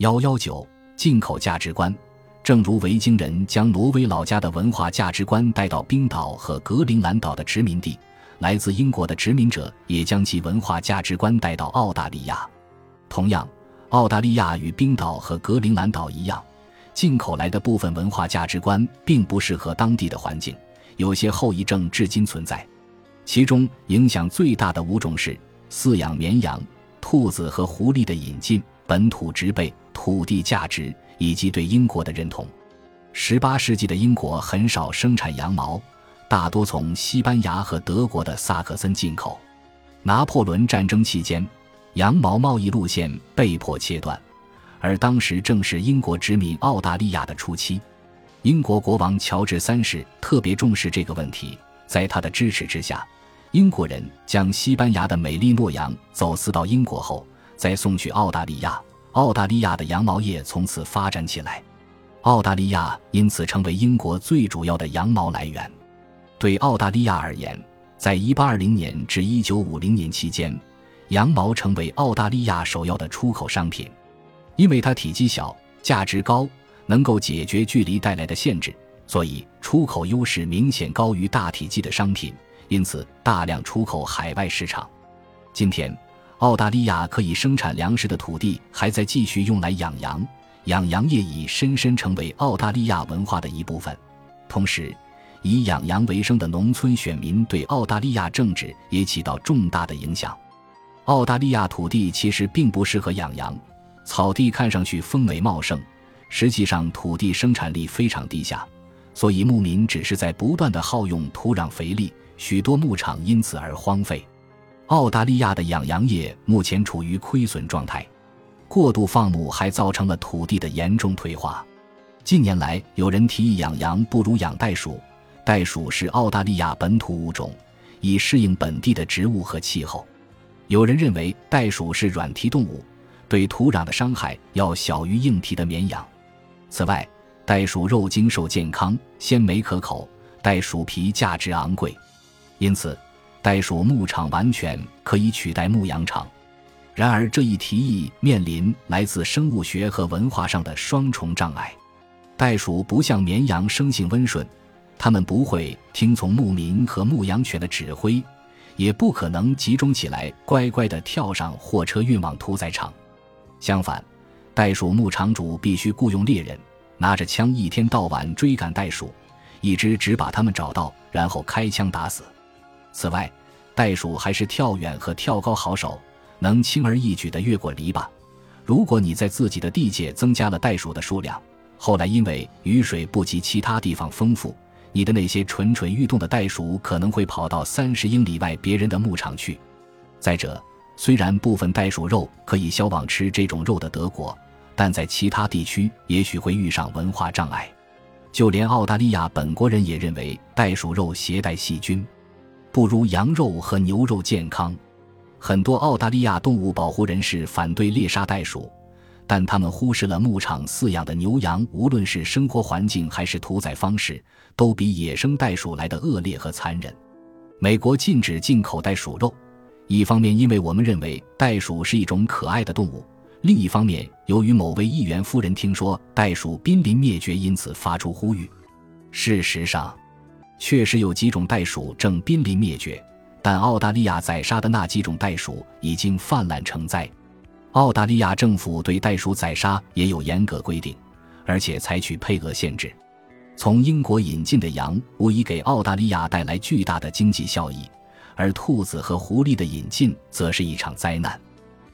幺幺九进口价值观，正如维京人将挪威老家的文化价值观带到冰岛和格陵兰岛的殖民地，来自英国的殖民者也将其文化价值观带到澳大利亚。同样，澳大利亚与冰岛和格陵兰岛一样，进口来的部分文化价值观并不适合当地的环境，有些后遗症至今存在。其中影响最大的五种是饲养绵羊、兔子和狐狸的引进、本土植被、土地价值以及对英国的认同。十八世纪的英国很少生产羊毛，大多从西班牙和德国的萨克森进口。拿破仑战争期间，羊毛贸易路线被迫切断，而当时正是英国殖民澳大利亚的初期。英国国王乔治三世特别重视这个问题，在他的支持之下。英国人将西班牙的美丽诺羊走私到英国后，再送去澳大利亚。澳大利亚的羊毛业从此发展起来，澳大利亚因此成为英国最主要的羊毛来源。对澳大利亚而言，在1820年至1950年期间，羊毛成为澳大利亚首要的出口商品，因为它体积小、价值高，能够解决距离带来的限制，所以出口优势明显高于大体积的商品。因此，大量出口海外市场。今天，澳大利亚可以生产粮食的土地还在继续用来养羊，养羊业已深深成为澳大利亚文化的一部分。同时，以养羊为生的农村选民对澳大利亚政治也起到重大的影响。澳大利亚土地其实并不适合养羊，草地看上去丰美茂盛，实际上土地生产力非常低下，所以牧民只是在不断的耗用土壤肥力。许多牧场因此而荒废。澳大利亚的养羊业目前处于亏损状态，过度放牧还造成了土地的严重退化。近年来，有人提议养羊不如养袋鼠。袋鼠是澳大利亚本土物种，以适应本地的植物和气候。有人认为袋鼠是软蹄动物，对土壤的伤害要小于硬蹄的绵羊。此外，袋鼠肉精瘦健康，鲜美可口，袋鼠皮价值昂贵。因此，袋鼠牧场完全可以取代牧羊场。然而，这一提议面临来自生物学和文化上的双重障碍。袋鼠不像绵羊生性温顺，它们不会听从牧民和牧羊犬的指挥，也不可能集中起来乖乖地跳上货车运往屠宰场。相反，袋鼠牧场主必须雇佣猎人，拿着枪一天到晚追赶袋鼠，一直只把它们找到，然后开枪打死。此外，袋鼠还是跳远和跳高好手，能轻而易举地越过篱笆。如果你在自己的地界增加了袋鼠的数量，后来因为雨水不及其他地方丰富，你的那些蠢蠢欲动的袋鼠可能会跑到三十英里外别人的牧场去。再者，虽然部分袋鼠肉可以销往吃这种肉的德国，但在其他地区也许会遇上文化障碍。就连澳大利亚本国人也认为袋鼠肉携带细菌。不如羊肉和牛肉健康。很多澳大利亚动物保护人士反对猎杀袋鼠，但他们忽视了牧场饲养的牛羊，无论是生活环境还是屠宰方式，都比野生袋鼠来的恶劣和残忍。美国禁止进口袋鼠肉，一方面因为我们认为袋鼠是一种可爱的动物，另一方面由于某位议员夫人听说袋鼠濒临灭绝，因此发出呼吁。事实上。确实有几种袋鼠正濒临灭绝，但澳大利亚宰杀的那几种袋鼠已经泛滥成灾。澳大利亚政府对袋鼠宰杀也有严格规定，而且采取配额限制。从英国引进的羊无疑给澳大利亚带来巨大的经济效益，而兔子和狐狸的引进则是一场灾难。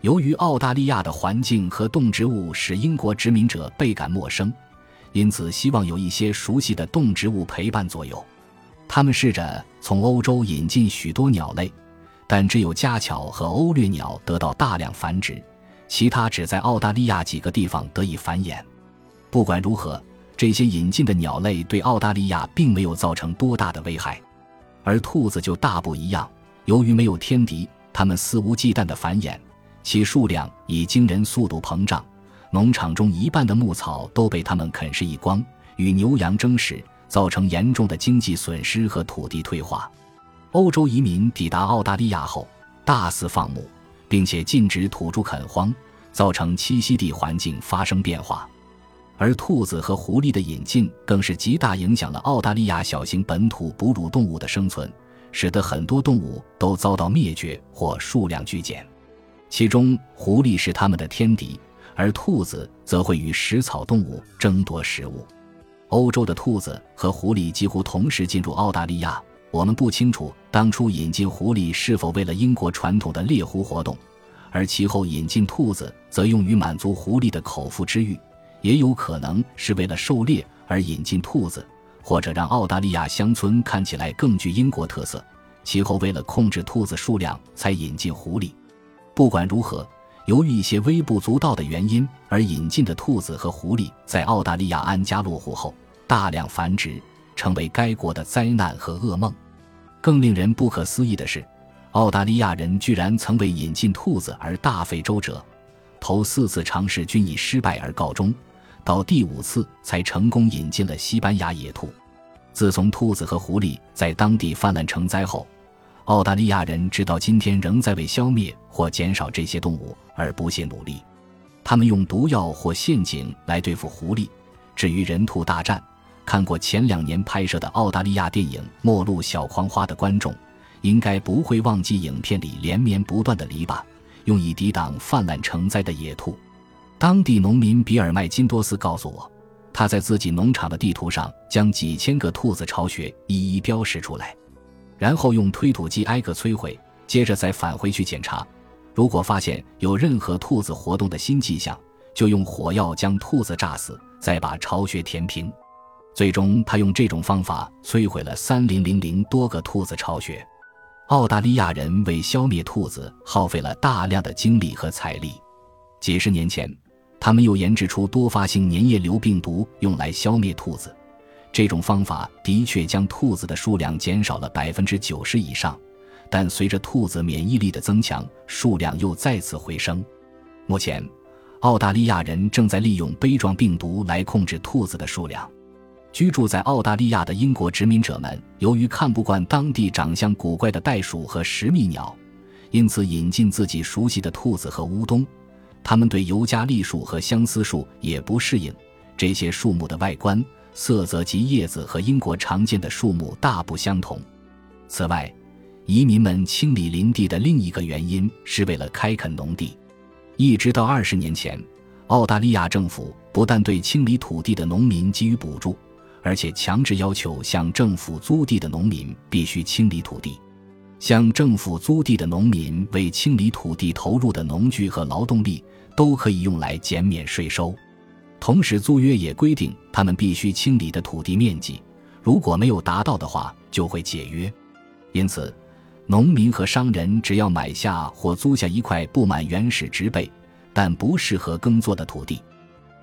由于澳大利亚的环境和动植物使英国殖民者倍感陌生，因此希望有一些熟悉的动植物陪伴左右。他们试着从欧洲引进许多鸟类，但只有家巧和欧掠鸟得到大量繁殖，其他只在澳大利亚几个地方得以繁衍。不管如何，这些引进的鸟类对澳大利亚并没有造成多大的危害，而兔子就大不一样。由于没有天敌，它们肆无忌惮的繁衍，其数量以惊人速度膨胀。农场中一半的牧草都被它们啃食一光，与牛羊争食。造成严重的经济损失和土地退化。欧洲移民抵达澳大利亚后，大肆放牧，并且禁止土著垦荒，造成栖息地环境发生变化。而兔子和狐狸的引进，更是极大影响了澳大利亚小型本土哺乳动物的生存，使得很多动物都遭到灭绝或数量剧减。其中，狐狸是它们的天敌，而兔子则会与食草动物争夺食物。欧洲的兔子和狐狸几乎同时进入澳大利亚。我们不清楚当初引进狐狸是否为了英国传统的猎狐活动，而其后引进兔子则用于满足狐狸的口腹之欲。也有可能是为了狩猎而引进兔子，或者让澳大利亚乡村看起来更具英国特色。其后为了控制兔子数量，才引进狐狸。不管如何，由于一些微不足道的原因而引进的兔子和狐狸，在澳大利亚安家落户后大量繁殖，成为该国的灾难和噩梦。更令人不可思议的是，澳大利亚人居然曾为引进兔子而大费周折，头四次尝试均以失败而告终。到第五次才成功引进了西班牙野兔。自从兔子和狐狸在当地泛滥成灾后，澳大利亚人直到今天仍在为消灭或减少这些动物而不懈努力。他们用毒药或陷阱来对付狐狸。至于人兔大战，看过前两年拍摄的澳大利亚电影《末路小狂花》的观众，应该不会忘记影片里连绵不断的篱笆，用以抵挡泛滥成灾的野兔。当地农民比尔麦金多斯告诉我，他在自己农场的地图上将几千个兔子巢穴一一标识出来，然后用推土机挨个摧毁，接着再返回去检查。如果发现有任何兔子活动的新迹象，就用火药将兔子炸死，再把巢穴填平。最终，他用这种方法摧毁了三零零零多个兔子巢穴。澳大利亚人为消灭兔子耗费了大量的精力和财力。几十年前。他们又研制出多发性粘液瘤病毒，用来消灭兔子。这种方法的确将兔子的数量减少了百分之九十以上，但随着兔子免疫力的增强，数量又再次回升。目前，澳大利亚人正在利用杯状病毒来控制兔子的数量。居住在澳大利亚的英国殖民者们，由于看不惯当地长相古怪的袋鼠和食蜜鸟，因此引进自己熟悉的兔子和乌冬。他们对尤加利树和相思树也不适应，这些树木的外观、色泽及叶子和英国常见的树木大不相同。此外，移民们清理林地的另一个原因是为了开垦农地。一直到二十年前，澳大利亚政府不但对清理土地的农民给予补助，而且强制要求向政府租地的农民必须清理土地。向政府租地的农民为清理土地投入的农具和劳动力。都可以用来减免税收，同时租约也规定他们必须清理的土地面积，如果没有达到的话，就会解约。因此，农民和商人只要买下或租下一块布满原始植被但不适合耕作的土地，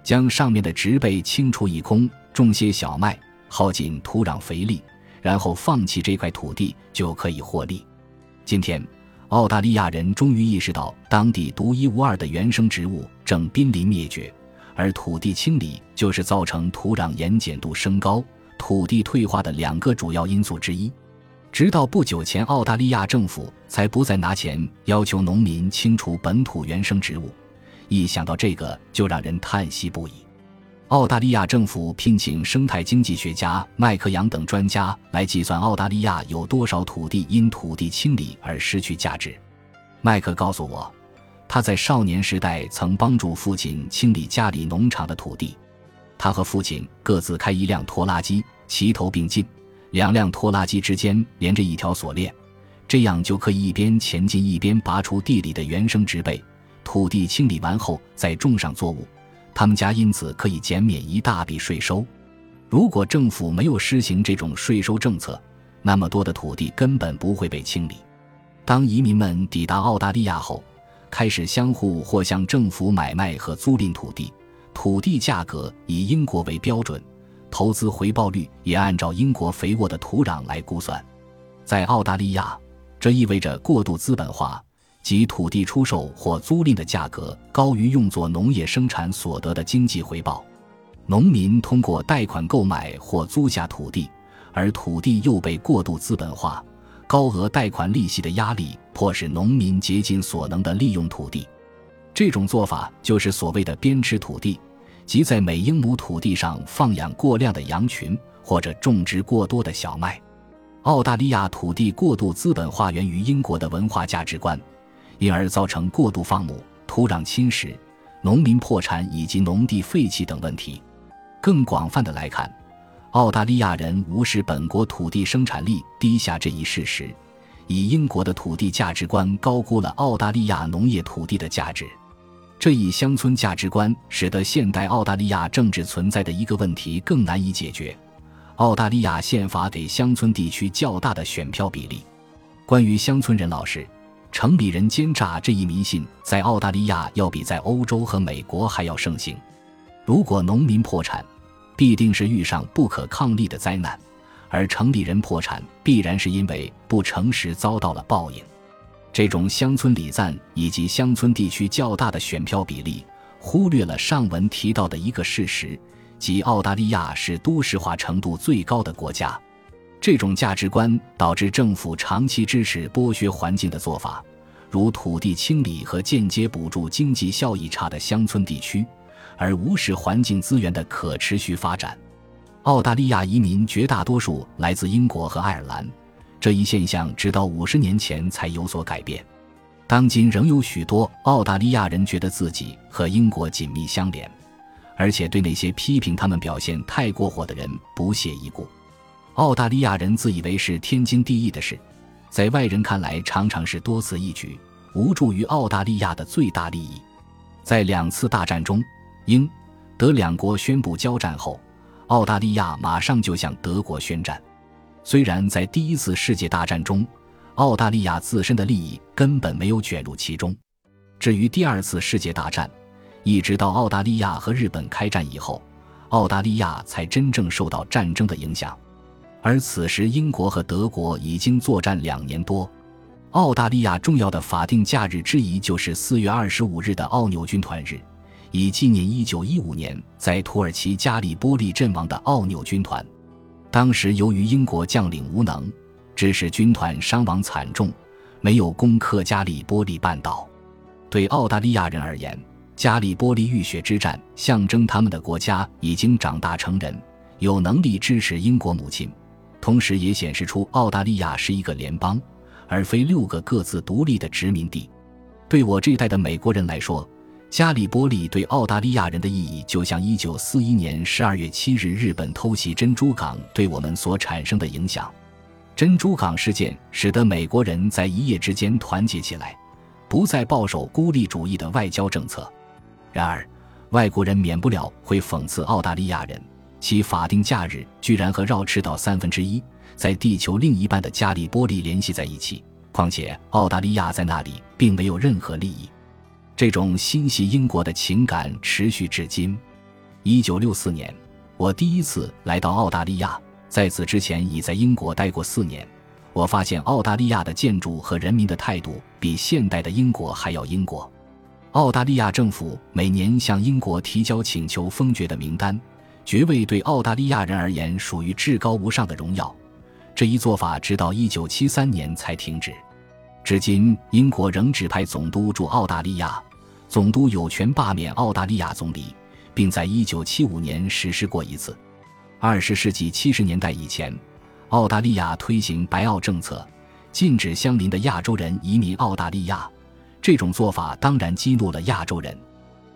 将上面的植被清除一空，种些小麦，耗尽土壤肥力，然后放弃这块土地，就可以获利。今天。澳大利亚人终于意识到，当地独一无二的原生植物正濒临灭绝，而土地清理就是造成土壤盐碱度升高、土地退化的两个主要因素之一。直到不久前，澳大利亚政府才不再拿钱要求农民清除本土原生植物。一想到这个，就让人叹息不已。澳大利亚政府聘请生态经济学家麦克杨等专家来计算澳大利亚有多少土地因土地清理而失去价值。麦克告诉我，他在少年时代曾帮助父亲清理家里农场的土地。他和父亲各自开一辆拖拉机，齐头并进，两辆拖拉机之间连着一条锁链，这样就可以一边前进一边拔出地里的原生植被。土地清理完后再种上作物。他们家因此可以减免一大笔税收。如果政府没有施行这种税收政策，那么多的土地根本不会被清理。当移民们抵达澳大利亚后，开始相互或向政府买卖和租赁土地，土地价格以英国为标准，投资回报率也按照英国肥沃的土壤来估算。在澳大利亚，这意味着过度资本化。即土地出售或租赁的价格高于用作农业生产所得的经济回报，农民通过贷款购买或租下土地，而土地又被过度资本化，高额贷款利息的压力迫使农民竭尽所能地利用土地。这种做法就是所谓的边吃土地，即在每英亩土地上放养过量的羊群，或者种植过多的小麦。澳大利亚土地过度资本化源于英国的文化价值观，因而造成过度放牧、土壤侵蚀、农民破产以及农地废弃等问题。更广泛的来看，澳大利亚人无视本国土地生产力低下这一事实，以英国的土地价值观高估了澳大利亚农业土地的价值。这一乡村价值观使得现代澳大利亚政治存在的一个问题更难以解决。澳大利亚宪法给乡村地区较大的选票比例。关于乡村人老实、城里人奸诈这一迷信，在澳大利亚要比在欧洲和美国还要盛行。如果农民破产，必定是遇上不可抗力的灾难；而城里人破产，必然是因为不诚实遭到了报应。这种乡村礼赞以及乡村地区较大的选票比例，忽略了上文提到的一个事实，即澳大利亚是都市化程度最高的国家。这种价值观导致政府长期支持剥削环境的做法，如土地清理和间接补助经济效益差的乡村地区，而无视环境资源的可持续发展。澳大利亚移民绝大多数来自英国和爱尔兰。这一现象直到五十年前才有所改变，当今仍有许多澳大利亚人觉得自己和英国紧密相连，而且对那些批评他们表现太过火的人不屑一顾。澳大利亚人自以为是天经地义的事，在外人看来常常是多此一举，无助于澳大利亚的最大利益。在两次大战中，英、德两国宣布交战后，澳大利亚马上就向德国宣战。虽然在第一次世界大战中，澳大利亚自身的利益根本没有卷入其中。至于第二次世界大战，一直到澳大利亚和日本开战以后，澳大利亚才真正受到战争的影响。而此时，英国和德国已经作战两年多。澳大利亚重要的法定假日之一就是四月二十五日的奥纽军团日，以纪念一九一五年在土耳其加里波利阵亡的奥纽军团。当时由于英国将领无能，致使军团伤亡惨重，没有攻克加里波利半岛。对澳大利亚人而言，加里波利浴血之战象征他们的国家已经长大成人，有能力支持英国母亲，同时也显示出澳大利亚是一个联邦，而非六个各自独立的殖民地。对我这一代的美国人来说，加里波利对澳大利亚人的意义，就像一九四一年十二月七日日本偷袭珍珠港对我们所产生的影响。珍珠港事件使得美国人在一夜之间团结起来，不再抱守孤立主义的外交政策。然而，外国人免不了会讽刺澳大利亚人，其法定假日居然和绕赤道三分之一在地球另一半的加里波利联系在一起。况且，澳大利亚在那里并没有任何利益。这种心系英国的情感持续至今。一九六四年，我第一次来到澳大利亚，在此之前已在英国待过四年。我发现澳大利亚的建筑和人民的态度比现代的英国还要英国。澳大利亚政府每年向英国提交请求封爵的名单，爵位对澳大利亚人而言属于至高无上的荣耀。这一做法直到一九七三年才停止。至今，英国仍指派总督驻澳大利亚，总督有权罢免澳大利亚总理，并在1975年实施过一次。20世纪70年代以前，澳大利亚推行白澳政策，禁止相邻的亚洲人移民澳大利亚。这种做法当然激怒了亚洲人。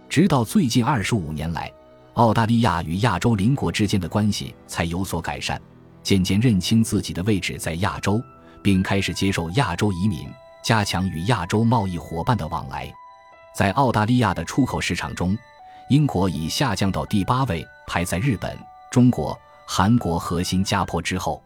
直到最近25年来，澳大利亚与亚洲邻国之间的关系才有所改善，渐渐认清自己的位置在亚洲。并开始接受亚洲移民，加强与亚洲贸易伙伴的往来。在澳大利亚的出口市场中，英国已下降到第八位，排在日本、中国、韩国和新加坡之后。